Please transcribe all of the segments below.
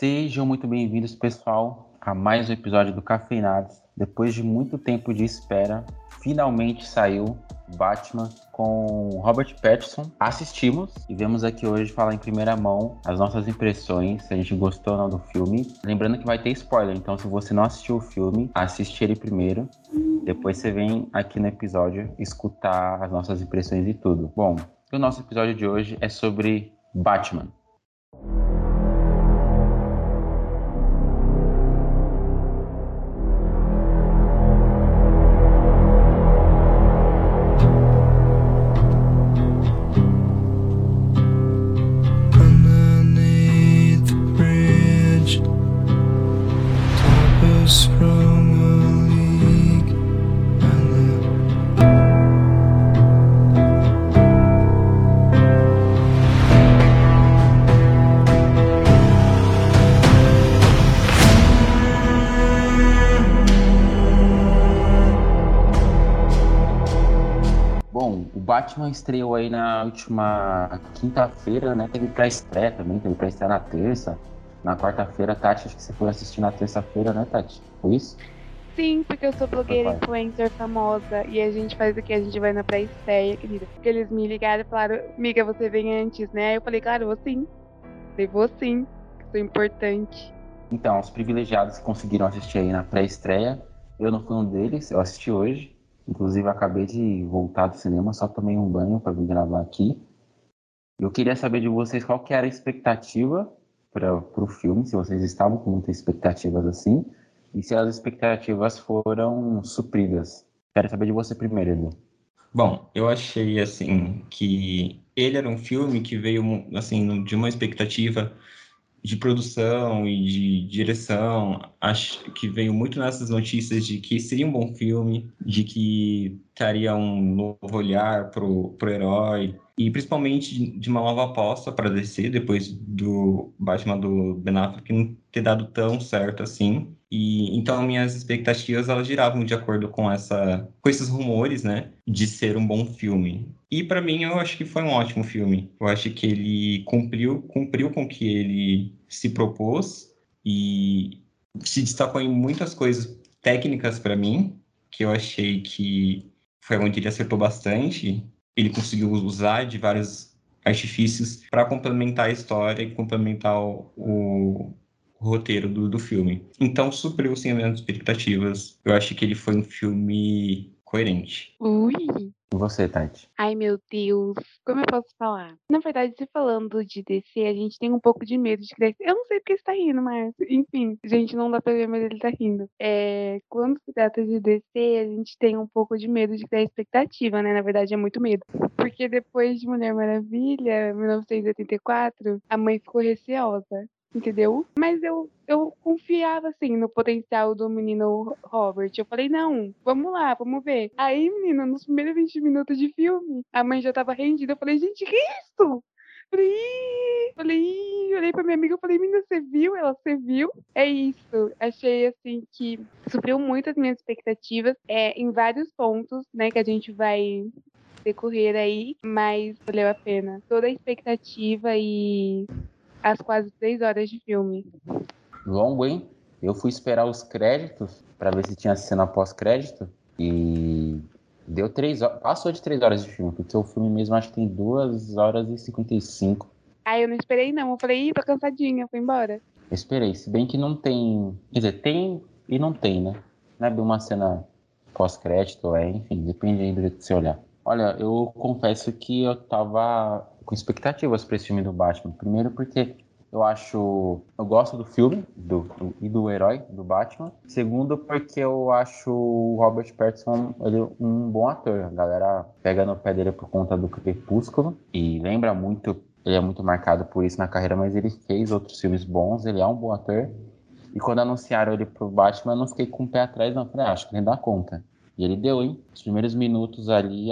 Sejam muito bem-vindos, pessoal, a mais um episódio do Cafeinados. Depois de muito tempo de espera, finalmente saiu Batman com Robert Pattinson. Assistimos e vemos aqui hoje falar em primeira mão as nossas impressões, se a gente gostou ou não do filme. Lembrando que vai ter spoiler, então se você não assistiu o filme, assiste ele primeiro. Depois você vem aqui no episódio escutar as nossas impressões e tudo. Bom, o nosso episódio de hoje é sobre Batman. Batman estreou aí na última quinta-feira, né? Teve pré-estreia também, teve pré-estreia na terça. Na quarta-feira, Tati, acho que você foi assistir na terça-feira, né, Tati? Foi isso? Sim, porque eu sou blogueira influencer famosa e a gente faz o que? A gente vai na pré-estreia, querida. Porque eles me ligaram e falaram, amiga, você vem antes, né? Eu falei, claro, vou sim. Falei, vou sim, que sou importante. Então, os privilegiados que conseguiram assistir aí na pré-estreia, eu não fui um deles, eu assisti hoje. Inclusive, acabei de voltar do cinema, só tomei um banho para vir gravar aqui. Eu queria saber de vocês qual que era a expectativa para o filme, se vocês estavam com muitas expectativas assim, e se as expectativas foram supridas. Quero saber de você primeiro, Edu. Bom, eu achei assim que ele era um filme que veio assim de uma expectativa de produção e de direção, acho que veio muito nessas notícias de que seria um bom filme, de que traria um novo olhar pro, pro herói e principalmente de, uma nova aposta para DC depois do Batman do Ben Affleck não ter dado tão certo assim. E então minhas expectativas elas giravam de acordo com essa com esses rumores, né, de ser um bom filme. E para mim eu acho que foi um ótimo filme. Eu acho que ele cumpriu cumpriu com o que ele se propôs e se destacou em muitas coisas técnicas para mim, que eu achei que foi onde ele acertou bastante. Ele conseguiu usar de vários artifícios para complementar a história e complementar o, o roteiro do, do filme. Então supriu sim as minhas expectativas. Eu acho que ele foi um filme coerente. Ui! E você, Tati? Ai, meu Deus, como eu posso falar? Na verdade, se falando de DC, a gente tem um pouco de medo de crescer. Eu não sei porque você tá rindo, mas, enfim, gente, não dá pra ver, mas ele tá rindo. É, quando se trata de DC, a gente tem um pouco de medo de criar expectativa, né? Na verdade, é muito medo. Porque depois de Mulher Maravilha, 1984, a mãe ficou receosa. Entendeu? Mas eu, eu confiava, assim, no potencial do menino Robert. Eu falei, não, vamos lá, vamos ver. Aí, menina, nos primeiros 20 minutos de filme, a mãe já tava rendida. Eu falei, gente, que isso? Falei, falei, olhei pra minha amiga, eu falei, menina, você viu? Ela, você viu? É isso. Achei, assim, que supriu muito as minhas expectativas é, em vários pontos, né, que a gente vai decorrer aí, mas valeu a pena. Toda a expectativa e as quase três horas de filme. Longo, hein? Eu fui esperar os créditos para ver se tinha cena pós-crédito e deu três horas, passou de três horas de filme, porque o filme mesmo acho que tem duas horas e 55. Aí eu não esperei, não. Eu falei, ih, tô cansadinha, fui embora. Eu esperei, se bem que não tem. Quer dizer, tem e não tem, né? Não é uma cena pós-crédito, é, enfim, depende aí do jeito que você olhar. Olha, eu confesso que eu tava com expectativas para esse filme do Batman. Primeiro porque eu acho. Eu gosto do filme do, do- e do herói do Batman. Segundo, porque eu acho o Robert Pattinson ele, um bom ator. A galera pega no pé dele por conta do Crepúsculo e lembra muito. Ele é muito marcado por isso na carreira, mas ele fez outros filmes bons. Ele é um bom ator. E quando anunciaram ele pro Batman, eu não fiquei com o pé atrás, não. Falei, ah, acho que ele dá conta. E ele deu, hein? Os primeiros minutos ali,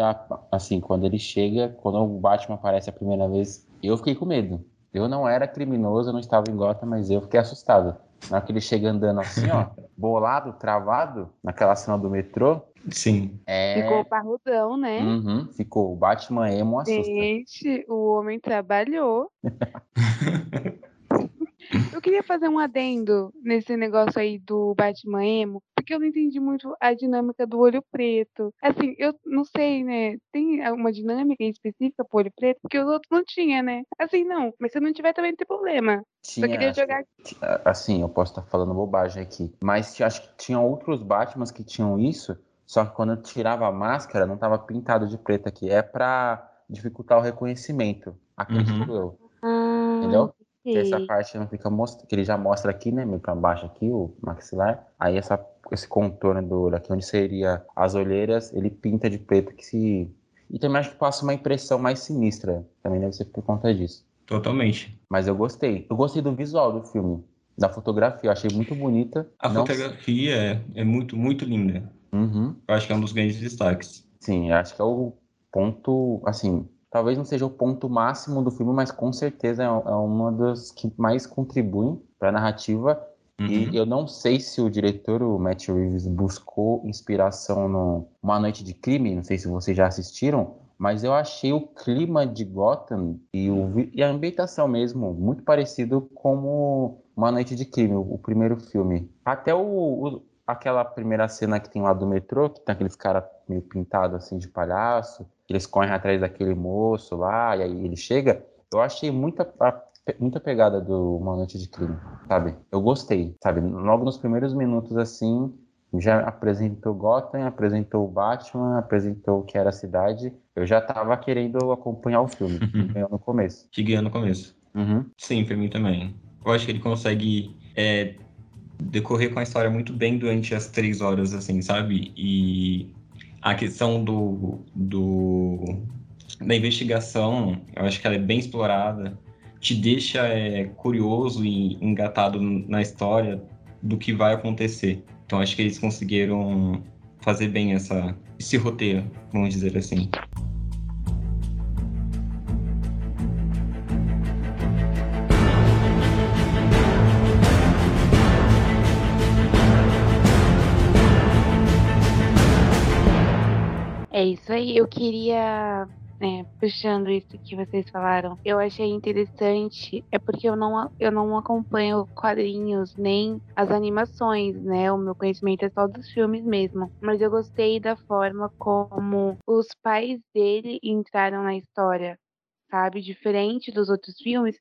assim, quando ele chega, quando o Batman aparece a primeira vez, eu fiquei com medo. Eu não era criminoso, eu não estava em Gotham, mas eu fiquei assustado. Na hora que ele chega andando assim, ó, bolado, travado, naquela cena do metrô, Sim. é. Ficou parrudão, né? Uhum, ficou. O Batman emo assusta. Gente, o homem trabalhou. eu queria fazer um adendo nesse negócio aí do Batman emo, porque eu não entendi muito a dinâmica do olho preto. Assim, eu não sei, né? Tem uma dinâmica específica pro olho preto, porque os outros não tinha, né? Assim, não. Mas se não tiver, também não tem problema. Só queria jogar. assim, eu posso estar falando bobagem aqui, mas acho que tinha outros Batmans que tinham isso, só que quando eu tirava a máscara, não tava pintado de preto aqui. É pra dificultar o reconhecimento, acredito eu. Ah, Entendeu? Que essa parte não fica mostrando, que ele já mostra aqui, né, meio pra baixo aqui, o maxilar. Aí essa, esse contorno do olho aqui, onde seria as olheiras, ele pinta de preto que se... E também acho que passa uma impressão mais sinistra. Também deve ser por conta disso. Totalmente. Mas eu gostei. Eu gostei do visual do filme, da fotografia. Eu achei muito bonita. A Não- fotografia é, é muito, muito linda. Uhum. Eu acho que é um dos grandes destaques. Sim, acho que é o ponto, assim, talvez não seja o ponto máximo do filme, mas com certeza é, é uma das que mais contribuem para a narrativa. Uhum. E eu não sei se o diretor, o Matt Reeves, buscou inspiração no Uma Noite de Crime, não sei se vocês já assistiram, mas eu achei o clima de Gotham e, o e a ambientação mesmo muito parecido como Uma Noite de Crime, o, o primeiro filme. Até o, o- aquela primeira cena que tem lá do metrô, que tem aqueles caras meio pintados assim de palhaço, que eles correm atrás daquele moço lá, e aí ele chega. Eu achei muita, a- muita pegada do Uma Noite de Crime, sabe? Eu gostei, sabe? Logo nos primeiros minutos, assim, já apresentou Gotham, apresentou o Batman, apresentou o que era a cidade. Eu já tava querendo acompanhar o filme, acompanhando no começo. Que ganhou no começo. Uhum. Sim, pra mim também. Eu acho que ele consegue é, decorrer com a história muito bem durante as três horas, assim, sabe? E a questão do, do da investigação, eu acho que ela é bem explorada, te deixa é, curioso e engatado na história do que vai acontecer. Então acho que eles conseguiram fazer bem essa, esse roteiro, vamos dizer assim. Isso aí. Eu queria, né, puxando isso que vocês falaram, eu achei interessante, é porque eu não, eu não acompanho quadrinhos nem as animações, né? O meu conhecimento é só dos filmes mesmo. Mas eu gostei da forma como os pais dele entraram na história, sabe? Diferente dos outros filmes.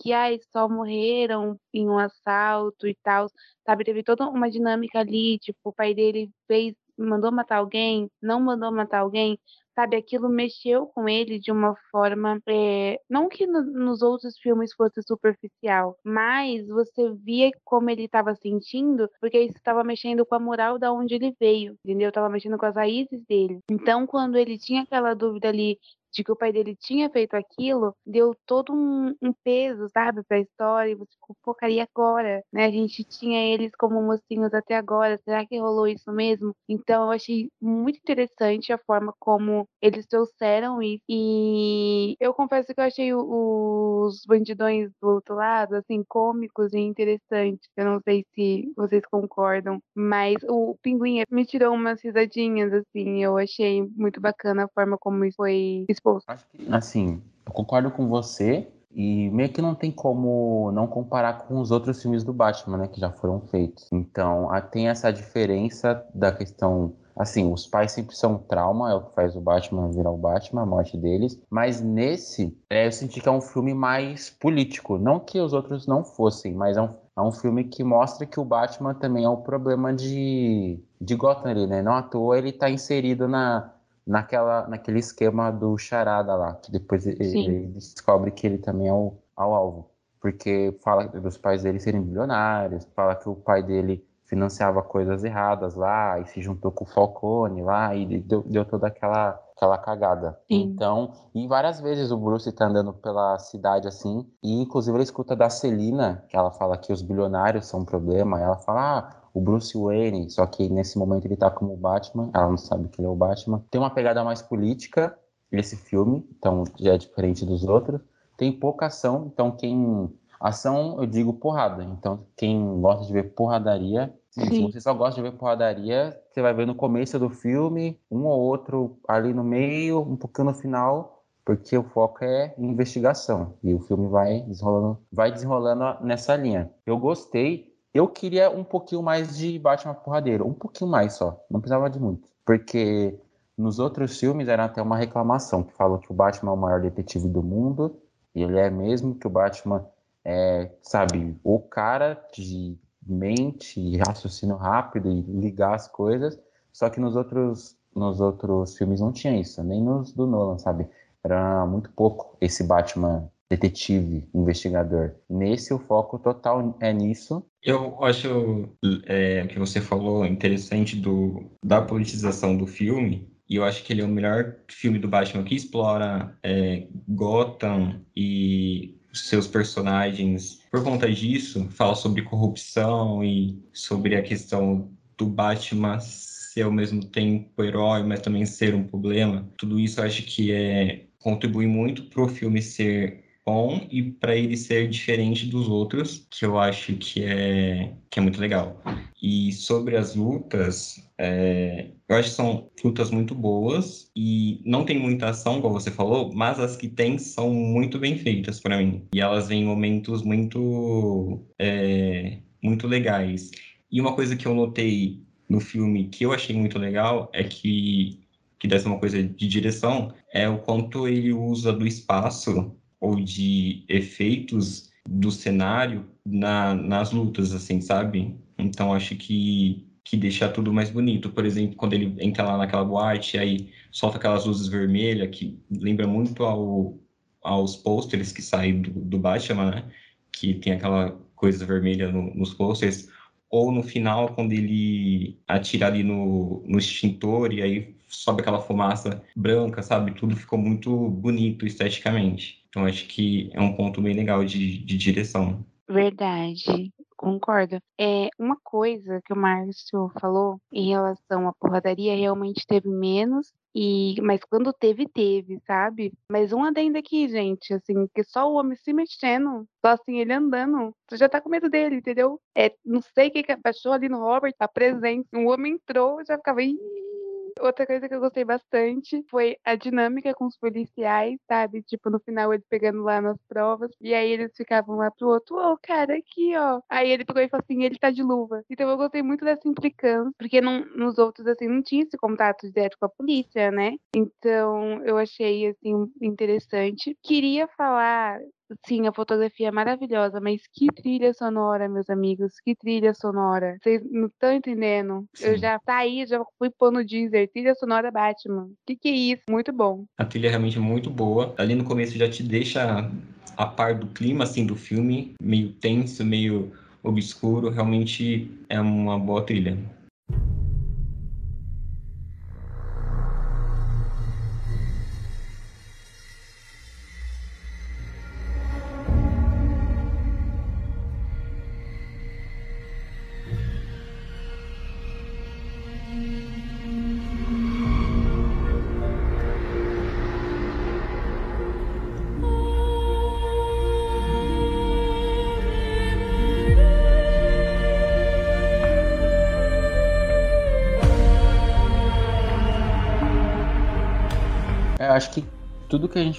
Que ai, só morreram em um assalto e tal, sabe? Teve toda uma dinâmica ali, tipo, o pai dele fez mandou matar alguém, não mandou matar alguém, sabe? Aquilo mexeu com ele de uma forma. é, não que no- nos outros filmes fosse superficial, mas você via como ele estava sentindo, porque isso estava mexendo com a moral da onde ele veio, entendeu? Tava mexendo com as raízes dele. Então, quando ele tinha aquela dúvida ali de que o pai dele tinha feito aquilo, deu todo um, um peso, sabe, pra história, e você ficou, pô, cara, e agora? Né? A gente tinha eles como mocinhos até agora, será que rolou isso mesmo? Então, eu achei muito interessante a forma como eles trouxeram isso, e eu confesso que eu achei os bandidões do outro lado, assim, cômicos e interessantes, eu não sei se vocês concordam, mas o Pinguim me tirou umas risadinhas, assim, eu achei muito bacana a forma como isso foi exposto. Que, assim, eu concordo com você e meio que não tem como não comparar com os outros filmes do Batman, né, que já foram feitos. Então, tem essa diferença da questão, assim, os pais sempre são um trauma, é o que faz o Batman virar o Batman, a morte deles, mas nesse, é, eu senti que é um filme mais político, não que os outros não fossem, mas é um, é um filme que mostra que o Batman também é o problema de, de Gotham ali, né, não à toa ele tá inserido na naquela, naquele esquema do charada lá, que depois ele, ele descobre que ele também é o, é o alvo. Porque fala dos pais dele serem bilionários, fala que o pai dele financiava coisas erradas lá, e se juntou com o Falcone lá, e deu, deu toda aquela, aquela cagada. Sim. Então, e várias vezes o Bruce tá andando pela cidade assim, e inclusive ele escuta da Celina, que ela fala que os bilionários são um problema, ela fala, ah, o Bruce Wayne, só que nesse momento ele tá como o Batman, ela não sabe que ele é o Batman. Tem uma pegada mais política esse filme, então já é diferente dos outros. Tem pouca ação, então quem ação eu digo porrada. Então quem gosta de ver porradaria, sim, se você só gosta de ver porradaria, você vai ver no começo do filme, um ou outro ali no meio, um pouquinho no final, porque o foco é investigação e o filme vai desenrolando, vai desenrolando nessa linha. Eu gostei. Eu queria um pouquinho mais de Batman porradeiro, um pouquinho mais só, não precisava de muito, porque nos outros filmes era até uma reclamação que falou que o Batman é o maior detetive do mundo e ele é mesmo que o Batman é, sabe, o cara de mente e raciocínio rápido e ligar as coisas, só que nos outros nos outros filmes não tinha isso, nem nos do Nolan, sabe? Era muito pouco esse Batman detetive, investigador. Nesse, o foco total é nisso. Eu acho é, que você falou interessante do, da politização do filme, e eu acho que ele é o melhor filme do Batman que explora é, Gotham e seus personagens. Por conta disso, fala sobre corrupção e sobre a questão do Batman ser ao mesmo tempo herói, mas também ser um problema. Tudo isso eu acho que é contribui muito para o filme ser bom e para ele ser diferente dos outros, que eu acho que é, que é muito legal. E sobre as lutas, é, eu acho que são lutas muito boas e não tem muita ação, como você falou, mas as que tem são muito bem feitas para mim. E elas vêm em momentos muito, é, muito legais. E uma coisa que eu notei no filme que eu achei muito legal é que que ser uma coisa de direção, é o quanto ele usa do espaço ou de efeitos do cenário na, nas lutas, assim, sabe? Então acho que que deixa tudo mais bonito. Por exemplo, quando ele entra lá naquela boate, aí solta aquelas luzes vermelhas, que lembra muito ao, aos pôsteres que saem do, do Batman, né? Que tem aquela coisa vermelha no, nos pôsteres. Ou no final, quando ele atira ali no, no extintor e aí sobe aquela fumaça branca, sabe? Tudo ficou muito bonito esteticamente. Então acho que é um ponto bem legal de, de direção. Verdade, concordo. É uma coisa que o Márcio falou em relação à porradaria realmente teve menos e mas quando teve teve, sabe? Mas um adendo aqui, gente, assim, que só o homem se mexendo, só assim ele andando, você já tá com medo dele, entendeu? É, não sei o que que ali no Robert, a presença. O homem entrou, já ficava Ih! Outra coisa que eu gostei bastante foi a dinâmica com os policiais, sabe? Tipo, no final eles pegando lá nas provas. E aí eles ficavam lá pro outro, ô, cara, aqui, ó. Aí ele pegou e falou assim, ele tá de luva. Então eu gostei muito dessa implicância, porque não, nos outros, assim, não tinha esse contato direto com a polícia, né? Então eu achei, assim, interessante. Queria falar Sim, a fotografia é maravilhosa, mas que trilha sonora, meus amigos, que trilha sonora. Vocês não estão entendendo? Eu Sim. já saí, já fui pôr no Deezer, trilha sonora Batman. Que que é isso? Muito bom. A trilha é realmente muito boa. Ali no começo já te deixa a par do clima assim do filme, meio tenso, meio obscuro. Realmente é uma boa trilha.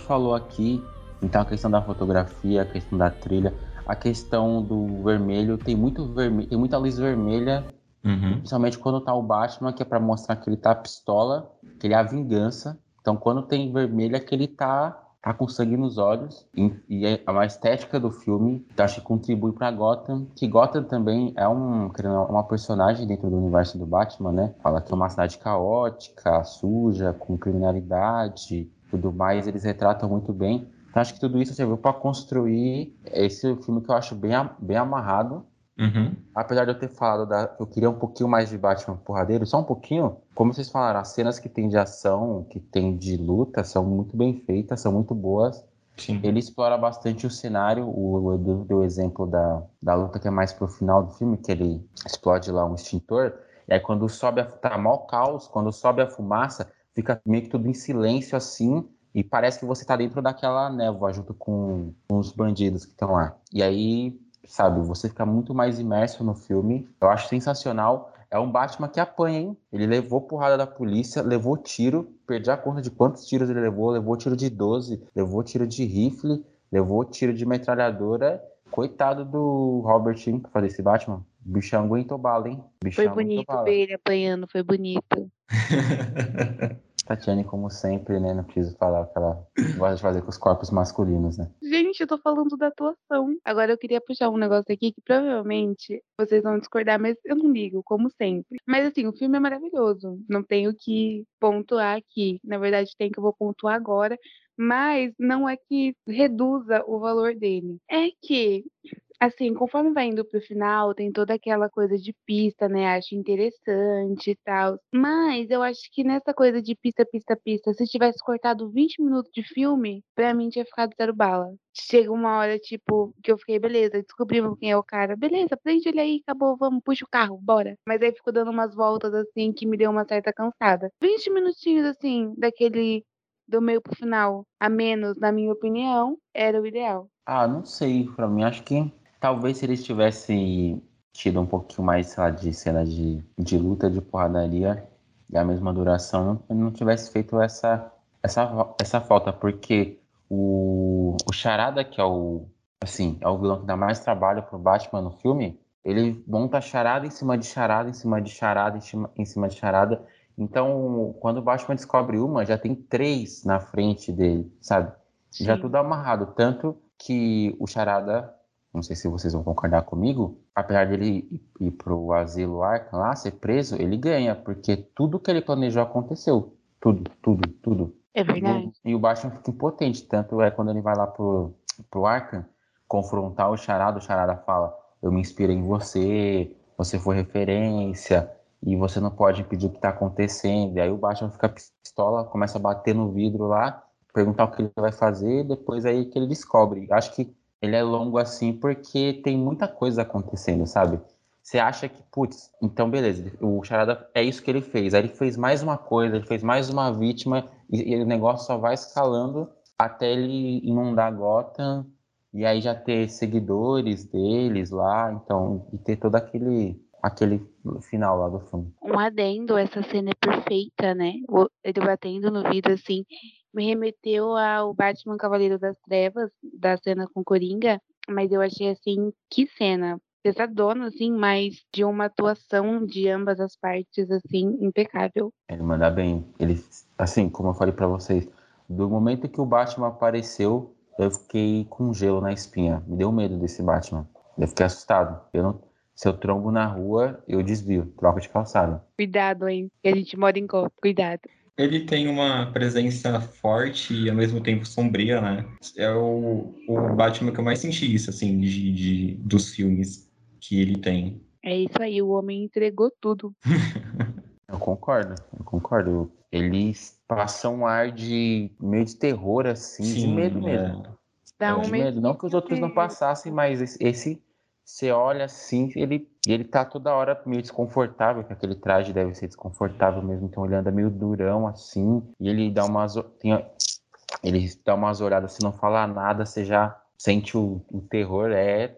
Falou aqui, então a questão da fotografia, a questão da trilha, a questão do vermelho, tem muito vermelho, tem muita luz vermelha, Uhum. principalmente quando tá o Batman, que é pra mostrar que ele tá pistola, que ele é a vingança. Então quando tem vermelho é que ele tá tá com sangue nos olhos e, e é uma estética do filme, então acho que contribui pra Gotham, que Gotham também é um, uma personagem dentro do universo do Batman, né? Fala que é uma cidade caótica, suja, com criminalidade, tudo mais, eles retratam muito bem. Então acho que tudo isso serviu para construir esse filme que eu acho bem, a- bem amarrado. Uhum. Apesar de eu ter falado da, eu queria um pouquinho mais de Batman porradeiro, só um pouquinho, como vocês falaram, as cenas que tem de ação, que tem de luta, são muito bem feitas, são muito boas. Sim. Ele explora bastante o cenário, o Edu deu o exemplo da, da luta que é mais pro final do filme, que ele explode lá um extintor, e aí quando sobe a, tá mó caos, quando sobe a fumaça, fica meio que tudo em silêncio assim, e parece que você tá dentro daquela névoa junto com, com os bandidos que estão lá. E aí, sabe, você fica muito mais imerso no filme. Eu acho sensacional. é um Batman que apanha, hein? Ele levou porrada da polícia, levou tiro, perdi a conta de quantos tiros ele levou, levou tiro de 12, levou tiro de rifle, levou tiro de metralhadora. Coitado do Robert, pra fazer esse Batman. O bichão aguentou bala, hein? O bichão Foi bonito bala. ver ele apanhando, foi bonito. Tatiane, como sempre, né? Não preciso falar o que ela gosta de fazer com os corpos masculinos, né? Gente, eu tô falando da atuação. Agora eu queria puxar um negócio aqui que provavelmente vocês vão discordar, mas eu não ligo, como sempre. Mas assim, o filme é maravilhoso. Não tenho que pontuar aqui. Na verdade, tem que eu vou pontuar agora. Mas não é que reduza o valor dele. É que assim, conforme vai indo pro final, tem toda aquela coisa de pista, né? Acho interessante e tal. Mas eu acho que nessa coisa de pista, pista, pista, se tivesse cortado 20 minutos de filme, pra mim tinha ficado zero bala. Chega uma hora, tipo, que eu fiquei, beleza, descobrimos quem é o cara. Beleza, prende ele aí, acabou, vamos, puxa o carro, bora. Mas aí ficou dando umas voltas, assim, que me deu uma certa cansada. 20 minutinhos, assim, daquele do meio pro final, a menos, na minha opinião, era o ideal. Ah, não sei. Pra mim, acho que talvez se eles tivessem tido um pouquinho mais, sei lá, de cena de, de luta, de porradaria e a mesma duração, não, não tivesse feito essa, essa, essa falta, porque o, o Charada, que é o, assim, é o vilão que dá mais trabalho pro Batman no filme, ele monta charada em cima de charada, em cima de charada, em cima, em cima de charada. Então, quando o Batman descobre uma, já tem três na frente dele, sabe? Já Sim. tudo amarrado. Tanto que o Charada, não sei se vocês vão concordar comigo, apesar dele ir, ir pro asilo Arkham lá, ser preso, ele ganha, porque tudo que ele planejou aconteceu. Tudo, tudo, tudo. É verdade. E o Batman fica impotente. Tanto é quando ele vai lá pro, pro Arkham confrontar o Charada, o Charada fala: Eu me inspirei em você, você foi referência, e você não pode impedir o que tá acontecendo. E aí o Batman fica pistola, começa a bater no vidro lá, perguntar o que ele vai fazer, depois aí que ele descobre. Acho que ele é longo assim porque tem muita coisa acontecendo, sabe? Você acha que, putz, então beleza, o Charada é isso que ele fez. Aí ele fez mais uma coisa, ele fez mais uma vítima, e, e o negócio só vai escalando até ele inundar Gotham, e aí já ter seguidores deles lá, então, e ter todo aquele, aquele final lá do filme. um adendo, essa cena é perfeita, né? Ele batendo no vidro, assim, me remeteu ao Batman Cavaleiro das Trevas, da cena com Coringa, mas eu achei, assim, que cena pesadona, assim, mas de uma atuação de ambas as partes, assim, impecável. Ele manda bem. Ele, assim, como eu falei pra vocês, do momento que o Batman apareceu, eu fiquei com gelo na espinha. Me deu medo desse Batman. Eu fiquei assustado. Eu não, se eu trombo na rua, eu desvio, troca de calçada. Cuidado, hein? Que a gente mora em Gotham, cuidado. Ele tem uma presença forte e ao mesmo tempo sombria, né? É o, o Batman que eu mais senti isso, assim, de, de- dos filmes que ele tem. É isso aí, o homem entregou tudo. Eu concordo, eu concordo. Ele passa um ar de meio de terror, assim, de medo mesmo. Dá É, um de medo. Não que os outros não passassem, mas esse, esse você olha assim, ele, ele tá toda hora meio desconfortável, que aquele traje deve ser desconfortável mesmo, então ele anda meio durão assim, e ele dá umas. Tem, ele dá umas olhadas, se não falar nada, você já sente o, o terror, é,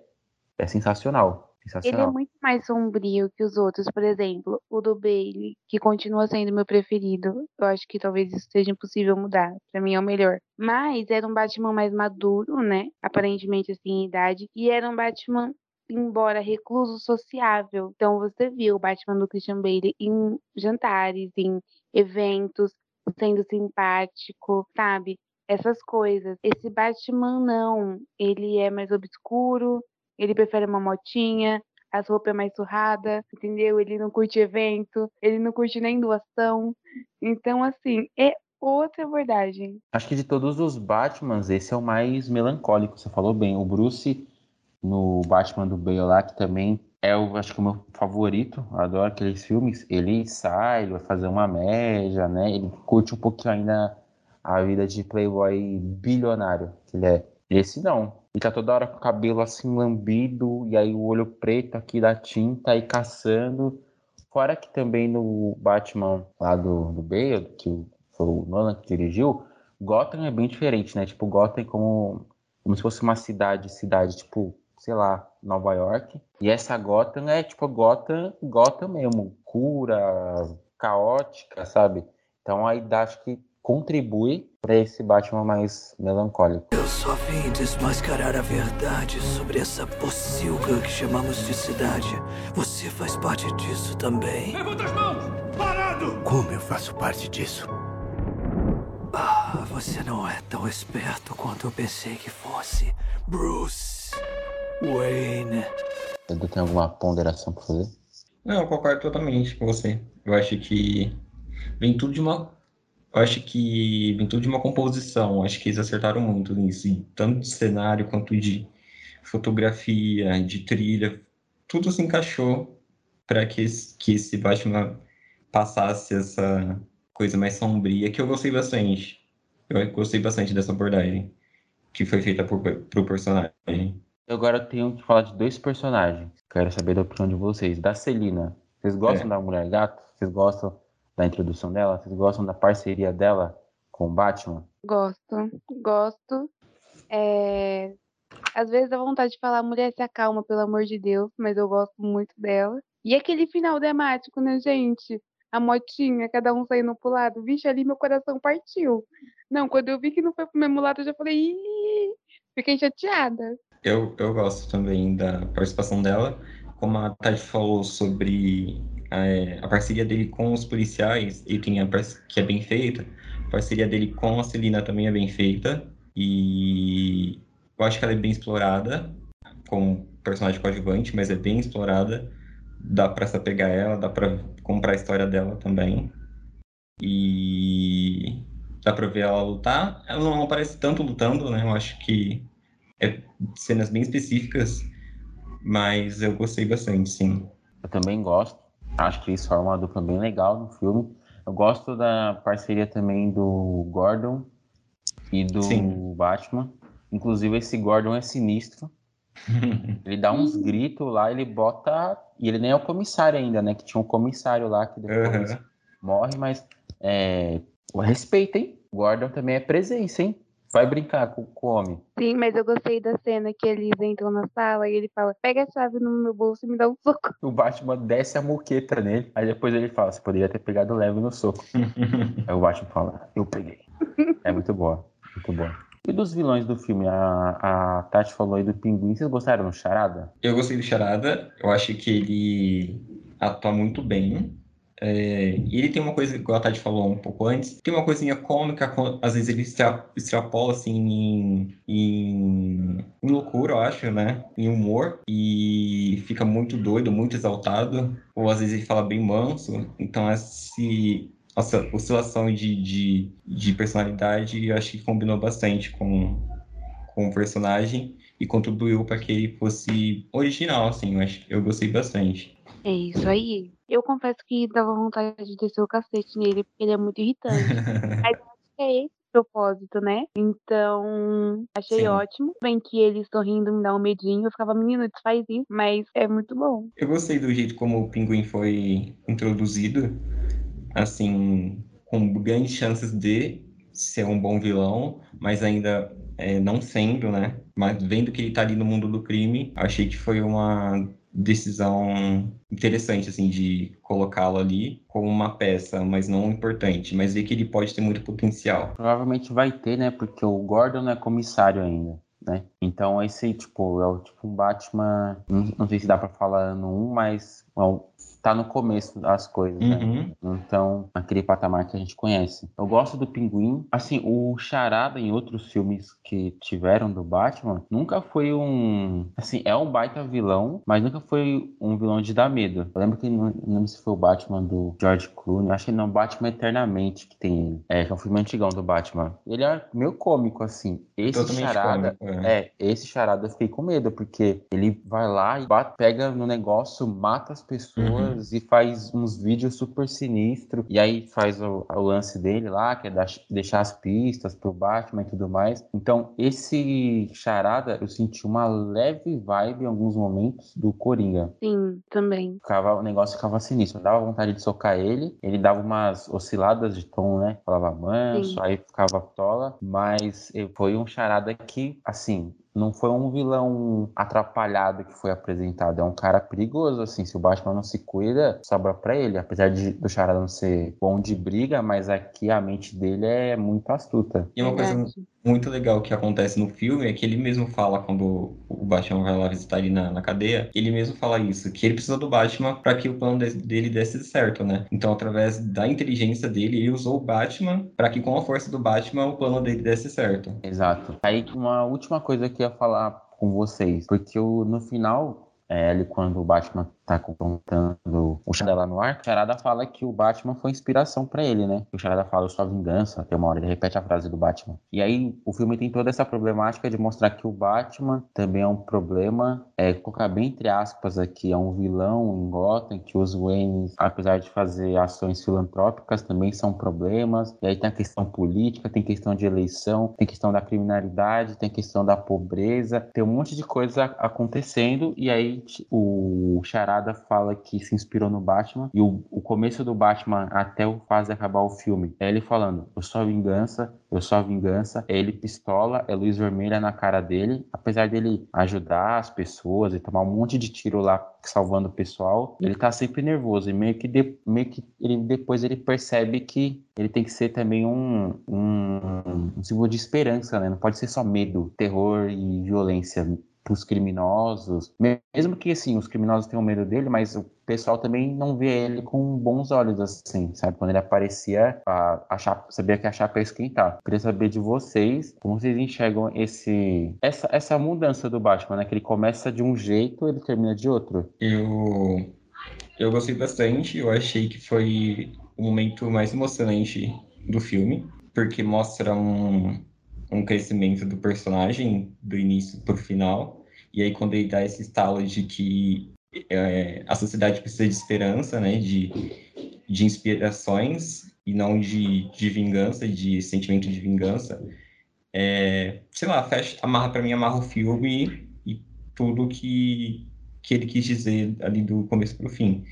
é sensacional. Ele é muito mais sombrio que os outros, por exemplo, o do Bailey, que continua sendo meu preferido. Eu acho que talvez isso seja impossível mudar. Pra mim é o melhor. Mas era um Batman mais maduro, né? Aparentemente assim em idade, e era um Batman embora recluso sociável. Então você viu o Batman do Christian Bale em jantares, em eventos, sendo simpático, sabe? Essas coisas. Esse Batman não, ele é mais obscuro, ele prefere uma motinha, as roupas é mais surrada, entendeu? Ele não curte evento, ele não curte nem doação. Então, assim, é outra abordagem. Acho que de todos os Batmans, esse é o mais melancólico, você falou bem. O Bruce, no Batman do Bale lá, que também é, o, acho que o meu favorito, eu adoro aqueles filmes. Ele sai, ele vai fazer uma média, né? Ele curte um pouquinho ainda a vida de playboy bilionário que ele é. Esse não. Ele tá toda hora com o cabelo assim lambido, e aí o olho preto aqui da tinta, aí caçando. Fora que também no Batman lá do, do Bale, que foi o Nolan que dirigiu, Gotham é bem diferente, né? Tipo, Gotham é como, como se fosse uma cidade, cidade, tipo, sei lá, Nova York. E essa Gotham é tipo Gotham, Gotham mesmo, escura, caótica, sabe? Então aí dá, acho que contribui para esse Batman mais melancólico. Eu só vim desmascarar a verdade sobre essa pocilga que chamamos de cidade. Você faz parte disso também. Levanta as mãos! Parado! Como eu faço parte disso? Ah, você não é tão esperto quanto eu pensei que fosse. Bruce Wayne. Edu tem alguma ponderação para fazer? Não, eu concordo totalmente com você. Eu acho que vem tudo de uma. Eu acho que vem tudo de uma composição. Acho que eles acertaram muito nisso. tanto de cenário quanto de fotografia, de trilha. Tudo se encaixou para que, esse- que esse Batman passasse essa coisa mais sombria, que eu gostei bastante. Eu gostei bastante dessa abordagem que foi feita por, pro personagem. Eu agora tenho que falar de dois personagens. Quero saber da opinião de vocês. Da Celina. Vocês gostam É. da Mulher Gato? Vocês gostam da introdução dela? Vocês gostam da parceria dela com o Batman? Gosto, gosto. É, Às vezes dá vontade de falar, mulher, se acalma, pelo amor de Deus, mas eu gosto muito dela. E aquele final dramático, né, gente? A motinha, cada um saindo pro lado. Vixe, ali meu coração partiu. Não, quando eu vi que não foi pro mesmo lado, eu já falei, Ih! fiquei chateada. Eu, eu gosto também da participação dela. Como a Tati falou sobre é, a parceria dele com os policiais, ele tem a parce- que é bem feita. A parceria dele com a Celina também é bem feita. E eu acho que ela é bem explorada como personagem coadjuvante, mas é bem explorada. Dá pra se apegar a ela, dá pra comprar a história dela também. E dá pra ver ela lutar. Ela não aparece tanto lutando, né? Eu acho que é cenas bem específicas, mas eu gostei bastante, sim. Eu também gosto. Acho que eles formam uma dupla bem legal no filme. Eu gosto da parceria também do Gordon e do Sim. Batman. Inclusive, esse Gordon é sinistro. Ele dá uns gritos lá, ele bota. E ele nem é o comissário ainda, né? Que tinha um comissário lá que depois Aham. morre, mas. É... O Gordon também é presença, hein? Vai brincar com, com o homem. Sim, mas eu gostei da cena que eles entram na sala e ele fala, pega a chave no meu bolso e me dá um soco. O Batman desce a muqueta nele. Aí depois ele fala: Você poderia ter pegado leve no soco. Aí o Batman fala, eu peguei. É muito boa, muito boa. E dos vilões do filme? A, a Tati falou aí do Pinguim. Vocês gostaram do Charada? Eu gostei do Charada, eu acho que ele atua muito bem. É, e ele tem uma coisa, igual a Tati falou um pouco antes, tem uma coisinha cômica, às vezes ele extra- extrapola assim em, em, em loucura, eu acho, né? Em humor, e fica muito doido, muito exaltado, ou às vezes ele fala bem manso, então esse, essa oscilação de, de, de personalidade eu acho que combinou bastante com, com o personagem e contribuiu para que ele fosse original, assim, eu, acho, eu gostei bastante. É isso aí. Eu confesso que dava vontade de descer o cacete nele, porque ele é muito irritante. Mas eu acho que é esse o propósito, né? Então, achei Sim. ótimo. Bem que ele sorrindo me dá um medinho. Eu ficava, menino, desfaz isso, mas é muito bom. Eu gostei do jeito como o Pinguim foi introduzido, assim, com grandes chances de ser um bom vilão, mas ainda é, não sendo, né? Mas vendo que ele tá ali no mundo do crime, achei que foi uma decisão interessante, assim, de colocá-lo ali como uma peça, mas não importante, mas ver que ele pode ter muito potencial. Provavelmente vai ter, né? Porque o Gordon não é comissário ainda, né? Então esse, tipo, é o tipo um Batman. Não, não sei se dá pra falar no 1, mas bom, tá no começo das coisas, né? Uhum. Então, aquele patamar que a gente conhece. Eu gosto do Pinguim. Assim, o Charada em outros filmes que tiveram do Batman nunca foi um. Assim, é um baita vilão, mas nunca foi um vilão de dar medo. Eu lembro que não, não lembro se foi o Batman do George Clooney. Acho que não, Batman Eternamente que tem ele. É, que é um filme antigão do Batman. Ele é meio cômico, assim. Esse Totalmente Charada. cômico, é. É, esse charada eu fiquei com medo, porque ele vai lá e bate- pega no negócio, mata as pessoas e faz uns vídeos super sinistros. E aí faz o, o lance dele lá, que é dar- deixar as pistas pro Batman e tudo mais. Então, esse charada, eu senti uma leve vibe em alguns momentos do Coringa. Sim, também. Ficava, o negócio ficava sinistro. Dava vontade de socar ele. Ele dava umas osciladas de tom, né? Falava manso, Sim. aí ficava tola. Mas eh, foi um charada que, assim, não foi um vilão atrapalhado que foi apresentado, é um cara perigoso, assim, se o Batman não se cuida, sobra para ele, apesar de, do Charada não ser bom de briga, mas aqui a mente dele é muito astuta. E uma coisa muito legal que acontece no filme é que ele mesmo fala quando o Batman vai lá visitar ele na, na cadeia, ele mesmo fala isso, que ele precisa do Batman para que o plano de, dele desse certo, né? Então, através da inteligência dele, ele usou o Batman para que com a força do Batman o plano dele desse certo. Exato. Aí, uma última coisa que eu ia falar com vocês, porque no final, é, ele, quando o Batman tá confrontando o Charada no ar, o Charada fala que o Batman foi inspiração para ele, né? O Charada fala sua vingança, tem uma hora ele repete a frase do Batman. E aí o filme tem toda essa problemática de mostrar que o Batman também é um problema, é colocar bem entre aspas aqui, é um vilão em Gotham, que os Wayne, apesar de fazer ações filantrópicas, também são problemas. E aí tem a questão política, tem questão de eleição, tem questão da criminalidade, tem questão da pobreza, tem um monte de coisa acontecendo e aí o Charada fala que se inspirou no Batman e o, o começo do Batman até o fase acabar o filme é ele falando: Eu sou a vingança, eu sou a vingança. É ele pistola, é luz vermelha na cara dele. Apesar dele ajudar as pessoas e tomar um monte de tiro lá salvando o pessoal, ele tá sempre nervoso e meio que, de, meio que ele, depois ele percebe que ele tem que ser também um, um, um símbolo de esperança, né? Não pode ser só medo, terror e violência os criminosos, mesmo que assim os criminosos tenham medo dele, mas o pessoal também não vê ele com bons olhos assim, sabe? Quando ele aparecia, a, a chapa, sabia que a chapa ia esquentar. Queria saber de vocês como vocês enxergam esse essa, essa mudança do Batman, né? Que ele começa de um jeito, ele termina de outro. Eu eu gostei bastante. Eu achei que foi o momento mais emocionante do filme, porque mostra um um crescimento do personagem do início para o final. E aí, quando ele dá esse estalo de que é, a sociedade precisa de esperança, né, de, de inspirações e não de, de vingança, de sentimento de vingança, é, sei lá, fecha, amarra para mim, amarra o filme e tudo que, que ele quis dizer ali do começo para o fim.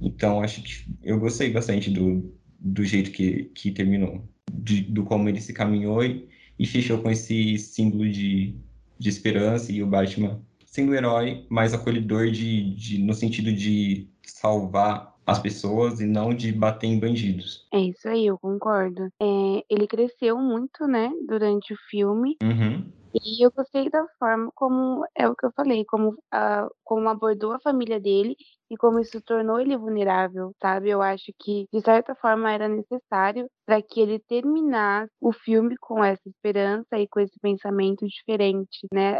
Então, acho que eu gostei bastante do, do jeito que, que terminou, de, do como ele se caminhou e, e fechou com esse símbolo de, de esperança e o Batman sendo o herói mais acolhedor de, de, no sentido de salvar as pessoas e não de bater em bandidos. É isso aí, eu concordo. É, ele cresceu muito, né, durante o filme. Uhum. E eu gostei da forma como, é o que eu falei, como, a, como abordou a família dele e como isso tornou ele vulnerável, sabe? Eu acho que, de certa forma, era necessário para que ele terminasse o filme com essa esperança e com esse pensamento diferente, né?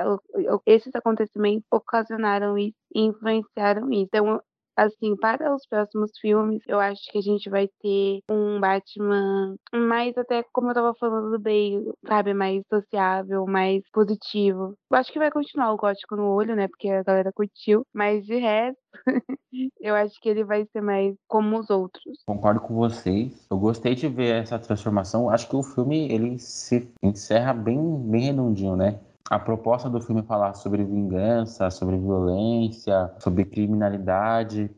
Esses acontecimentos ocasionaram isso e influenciaram isso. Então, assim, para os próximos filmes, eu acho que a gente vai ter um Batman mais até, como eu tava falando bem, sabe, mais sociável, mais positivo. Eu acho que vai continuar o gótico no olho, né, porque a galera curtiu, mas de resto, eu acho que ele vai ser mais como os outros. Concordo com vocês. Eu gostei de ver essa transformação. Acho que o filme, ele se encerra bem, bem redondinho, né? A proposta do filme é falar sobre vingança, sobre violência, sobre criminalidade,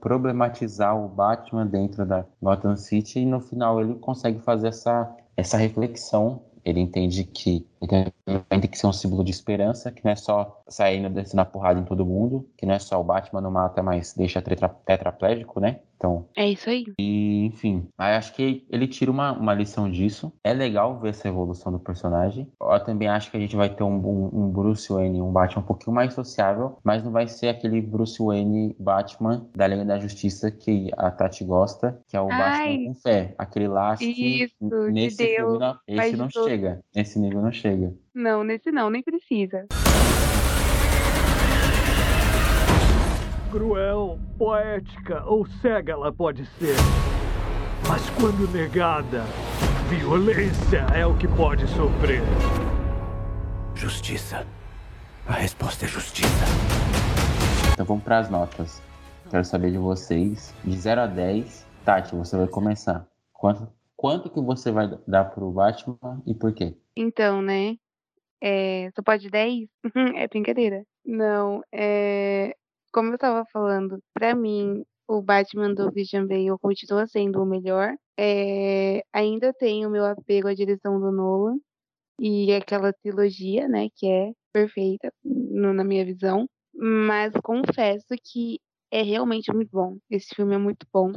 problematizar o Batman dentro da Gotham City e no final ele consegue fazer essa, essa reflexão. Ele entende que ele tem que ser um símbolo de esperança, que não é só saindo descendo a porrada em todo mundo, que não é só o Batman não mata, mas deixa tetra, tetraplégico, né? Então. É isso aí. E, enfim, acho que ele tira uma, uma lição disso. É legal ver essa evolução do personagem. Eu também acho que a gente vai ter um, um, um Bruce Wayne, um Batman um pouquinho mais sociável, mas não vai ser aquele Bruce Wayne Batman da Liga da Justiça que a Tati gosta, que é o Ai, Batman com fé. Aquele lá, isso, nesse de filme, Deus, não, esse não chega. Nesse nível não chega. Não, nesse não, nem precisa. cruel, poética ou cega ela pode ser. Mas quando negada, violência é o que pode sofrer. Justiça. A resposta é justiça. Então vamos para as notas. Quero saber de vocês. De 0 a 10, Tati, você vai começar. Quanto, quanto que você vai dar pro Batman e por quê? Então, né? É, só pode 10? é brincadeira. Não, é, como eu tava falando, pra mim, o Batman do Christian Bale continua sendo o melhor. É, ainda tenho meu apego à direção do Nolan e aquela trilogia, né, que é perfeita, no- na minha visão. Mas confesso que é realmente muito bom. Esse filme é muito bom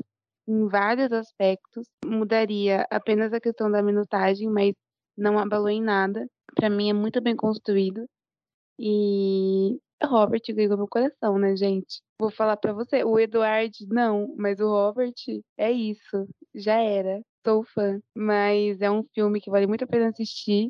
em vários aspectos. Mudaria apenas a questão da minutagem, mas não abalou em nada. Pra mim é muito bem construído. E Robert ganhou meu coração, né, gente? Vou falar pra você, o Eduard não, mas o Robert é isso. Já era. Sou fã. Mas é um filme que vale muito a pena assistir.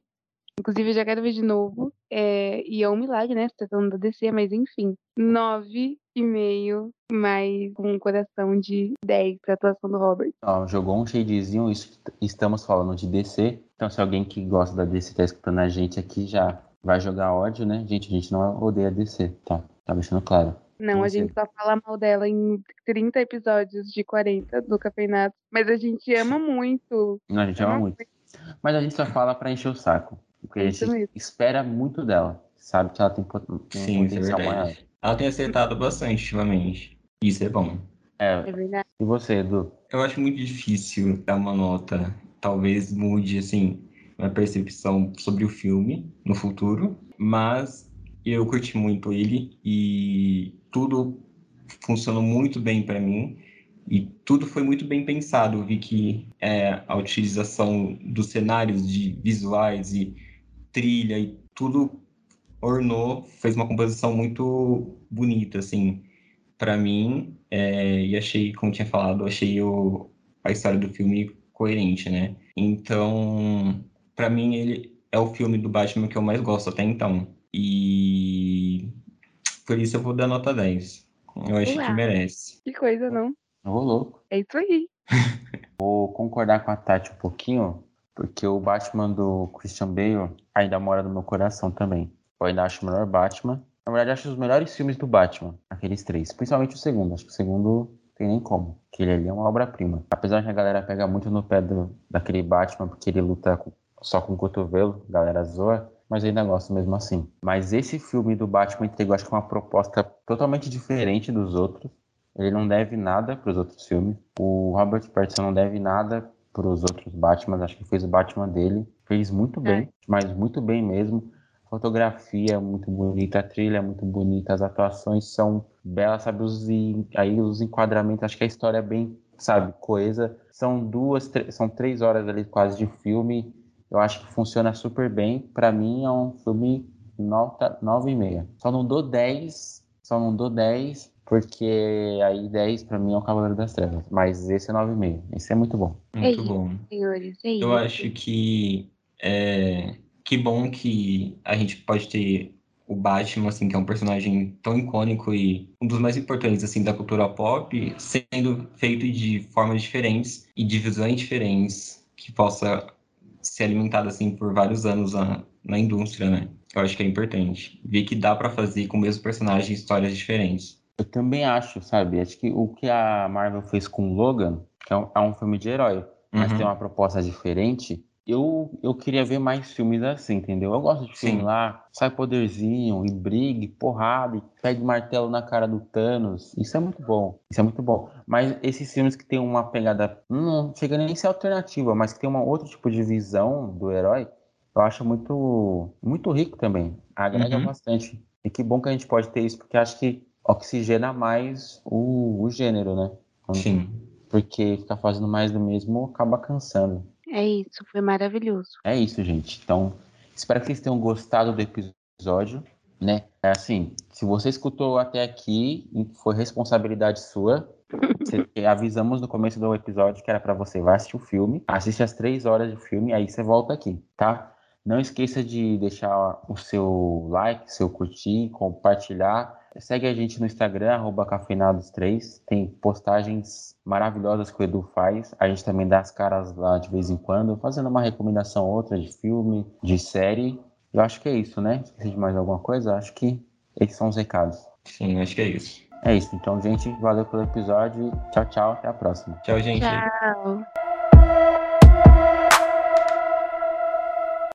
Inclusive, eu já quero ver de novo. É, e é um milagre, né? Se tratando da DC, mas enfim. Nove e meio, mas com um coração de 10 pra atuação do Robert. Ó, jogou um shadezinho, isso- estamos falando de DC. Então, se alguém que gosta da DC tá escutando a gente aqui, já vai jogar ódio, né? Gente, a gente não odeia DC, tá? Tá deixando claro. Não, a Você. gente só fala mal dela em 30 episódios de 40 do Cafeinato. Mas a gente ama muito. Não, a gente ama Ama muito. Mas a gente só fala pra encher o saco. Porque a gente mesmo. espera muito dela. Sabe que ela tem, pot- tem Sim, é potencial maior. verdade. Ela tem acertado bastante ultimamente. Isso é bom. É, É verdade. e você, Edu? Eu acho muito difícil dar uma nota. Talvez mude, assim, minha percepção sobre o filme no futuro. Mas eu curti muito ele e tudo funcionou muito bem para mim. E tudo foi muito bem pensado. Eu vi que é, a utilização dos cenários de visuais e trilha e tudo ornou, fez uma composição muito bonita, assim, para mim. é, e achei, como tinha falado, achei o, a história do filme coerente, né? Então, para mim, ele é o filme do Batman que eu mais gosto até então. E por isso eu vou dar nota 10. Eu acho que merece. Que coisa, não? Ô, louco. É isso aí. Vou concordar com a Tati um pouquinho, porque o Batman do Christian Bale ainda mora no meu coração também. Eu ainda acho o melhor Batman. Na verdade, acho os melhores filmes do Batman, aqueles três. Principalmente o segundo. Acho que o segundo tem nem como. Aquele ali é uma obra-prima. Apesar que a galera pega muito no pé do, daquele Batman, porque ele luta com- só com o cotovelo, a galera zoa. Mas ainda gosto mesmo assim. Mas esse filme do Batman entregou, acho que uma proposta totalmente diferente dos outros. Ele não deve nada para os outros filmes. O Robert Pattinson não deve nada para os outros Batman. Acho que fez o Batman dele. Fez muito bem, mas muito bem mesmo. A fotografia é muito bonita, a trilha é muito bonita, as atuações são belas, sabe? Os, aí os enquadramentos, acho que a história é bem, sabe, coesa. São duas, são três horas ali quase de filme. Eu acho que funciona super bem. Para mim é um filme nota 9,5. Só não dou 10, só não dou 10, porque aí 10 para mim é o Cavaleiro das Trevas. Mas esse é 9,5. Esse é muito bom. Muito isso. bom. Senhores, é isso. Eu acho que é que bom que a gente pode ter o Batman, assim, que é um personagem tão icônico e um dos mais importantes, assim, da cultura pop, sendo feito de formas diferentes e de visões diferentes, que possa ser alimentado, assim, por vários anos na, na indústria, né? Eu acho que é importante. Ver que dá pra fazer com o mesmo personagem histórias diferentes. Eu também acho, sabe? Acho que o que a Marvel fez com Logan, que é um, é um filme de herói, mas Uhum. tem uma proposta diferente. Eu, eu queria ver mais filmes assim, entendeu? Eu gosto de filme Sim. lá, sai poderzinho, e briga, e porrada, e pega martelo na cara do Thanos. Isso é muito bom. Isso é muito bom. Mas esses filmes que tem uma pegada. Não chega nem a ser alternativa, mas que tem uma outro tipo de visão do herói, eu acho muito, muito rico também. Agrega Uhum. bastante. E que bom que a gente pode ter isso, porque acho que oxigena mais o, o gênero, né? Sim. Porque ficar fazendo mais do mesmo acaba cansando. É isso, foi maravilhoso. É isso, gente. Então, espero que vocês tenham gostado do episódio, né? É assim, se você escutou até aqui, foi responsabilidade sua. Você- avisamos no começo do episódio que era pra você vai assistir o filme, assiste as três horas de filme, aí você volta aqui, tá? Não esqueça de deixar o seu like, seu curtir, compartilhar. Segue a gente no Instagram, arroba cafeinados3. Tem postagens maravilhosas que o Edu faz. A gente também dá as caras lá de vez em quando, fazendo uma recomendação ou outra de filme, de série. Eu acho que é isso, né? Esqueci de mais alguma coisa? Acho que esses são os recados. Sim, acho que é isso. É isso. Então, gente, valeu pelo episódio. Tchau, tchau. Até a próxima. Tchau, gente. Tchau.